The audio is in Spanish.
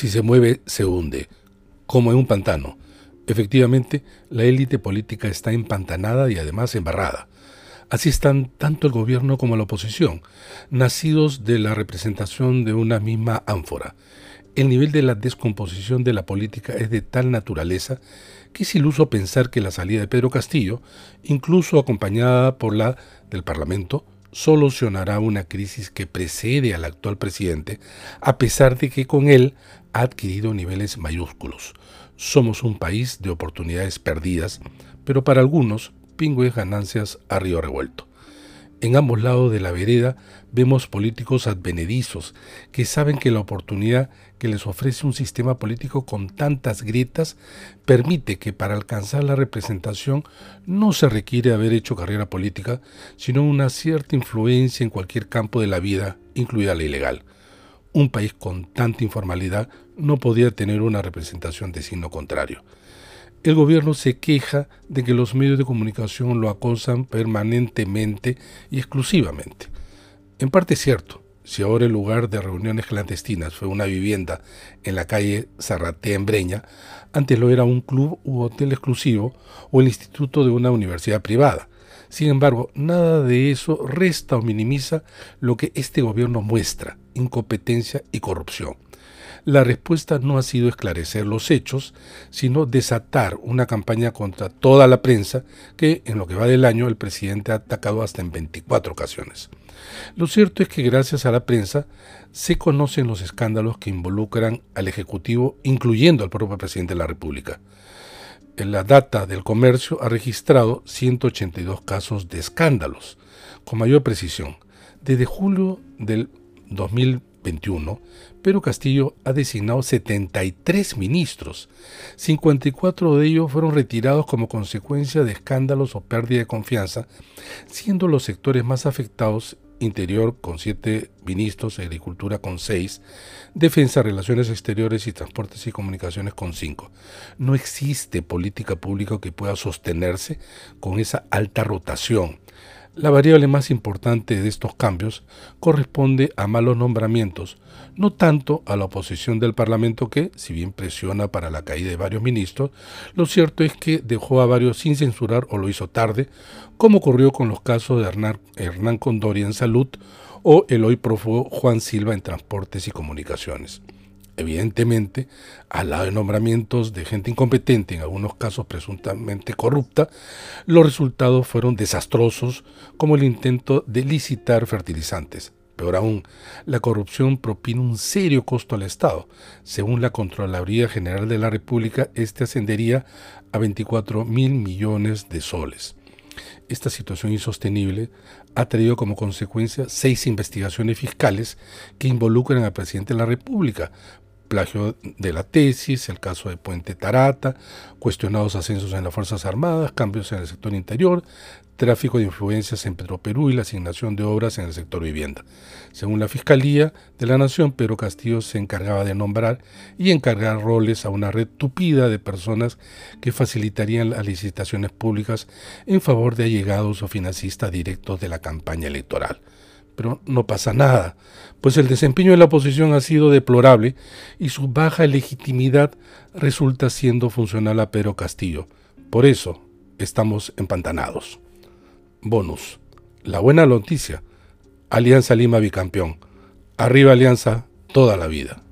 si se mueve, se hunde, como en un pantano. Efectivamente, la élite política está empantanada y además embarrada. Así están tanto el gobierno como la oposición, nacidos de la representación de una misma ánfora. El nivel de la descomposición de la política es de tal naturaleza que es iluso pensar que la salida de Pedro Castillo, incluso acompañada por la del Parlamento, solucionará una crisis que precede al actual presidente, a pesar de que con él ha adquirido niveles mayúsculos. Somos un país de oportunidades perdidas, pero para algunos, pingües ganancias a río revuelto. En ambos lados de la vereda vemos políticos advenedizos que saben que la oportunidad que les ofrece un sistema político con tantas grietas permite que para alcanzar la representación no se requiere haber hecho carrera política, sino una cierta influencia en cualquier campo de la vida, incluida la ilegal. Un país con tanta informalidad no podía tener una representación de signo contrario el gobierno se queja de que los medios de comunicación lo acosan permanentemente y exclusivamente. En parte es cierto, si ahora el lugar de reuniones clandestinas fue una vivienda en la calle Zarratea en Breña, antes lo era un club u hotel exclusivo o el instituto de una universidad privada. Sin embargo, nada de eso resta o minimiza lo que este gobierno muestra, incompetencia y corrupción la respuesta no ha sido esclarecer los hechos, sino desatar una campaña contra toda la prensa que en lo que va del año el presidente ha atacado hasta en 24 ocasiones. Lo cierto es que gracias a la prensa se conocen los escándalos que involucran al Ejecutivo, incluyendo al propio presidente de la República. La data del comercio ha registrado 182 casos de escándalos. Con mayor precisión, desde julio del 2021, pero Castillo ha designado 73 ministros. 54 de ellos fueron retirados como consecuencia de escándalos o pérdida de confianza, siendo los sectores más afectados Interior con 7 ministros, Agricultura con 6, Defensa, Relaciones Exteriores y Transportes y Comunicaciones con 5. No existe política pública que pueda sostenerse con esa alta rotación. La variable más importante de estos cambios corresponde a malos nombramientos, no tanto a la oposición del Parlamento que, si bien presiona para la caída de varios ministros, lo cierto es que dejó a varios sin censurar o lo hizo tarde, como ocurrió con los casos de Hernán, Condori en salud o el hoy prófugo Juan Silva en transportes y comunicaciones. Evidentemente, al lado de nombramientos de gente incompetente, en algunos casos presuntamente corrupta, los resultados fueron desastrosos, como el intento de licitar fertilizantes. Peor aún, la corrupción propina un serio costo al Estado. Según la Contraloría General de la República, este ascendería a 24 mil millones de soles. Esta situación insostenible ha traído como consecuencia seis investigaciones fiscales que involucran al presidente de la República plagio de la tesis, el caso de Puente Tarata, cuestionados ascensos en las Fuerzas Armadas, cambios en el sector interior, tráfico de influencias en Petroperú y la asignación de obras en el sector vivienda. Según la Fiscalía de la Nación, Pedro Castillo se encargaba de nombrar y encargar roles a una red tupida de personas que facilitarían las licitaciones públicas en favor de allegados o financistas directos de la campaña electoral pero no pasa nada, pues el desempeño de la oposición ha sido deplorable y su baja legitimidad resulta siendo funcional a Pedro Castillo. Por eso estamos empantanados. Bonus. La buena noticia. Alianza Lima bicampeón. Arriba Alianza toda la vida.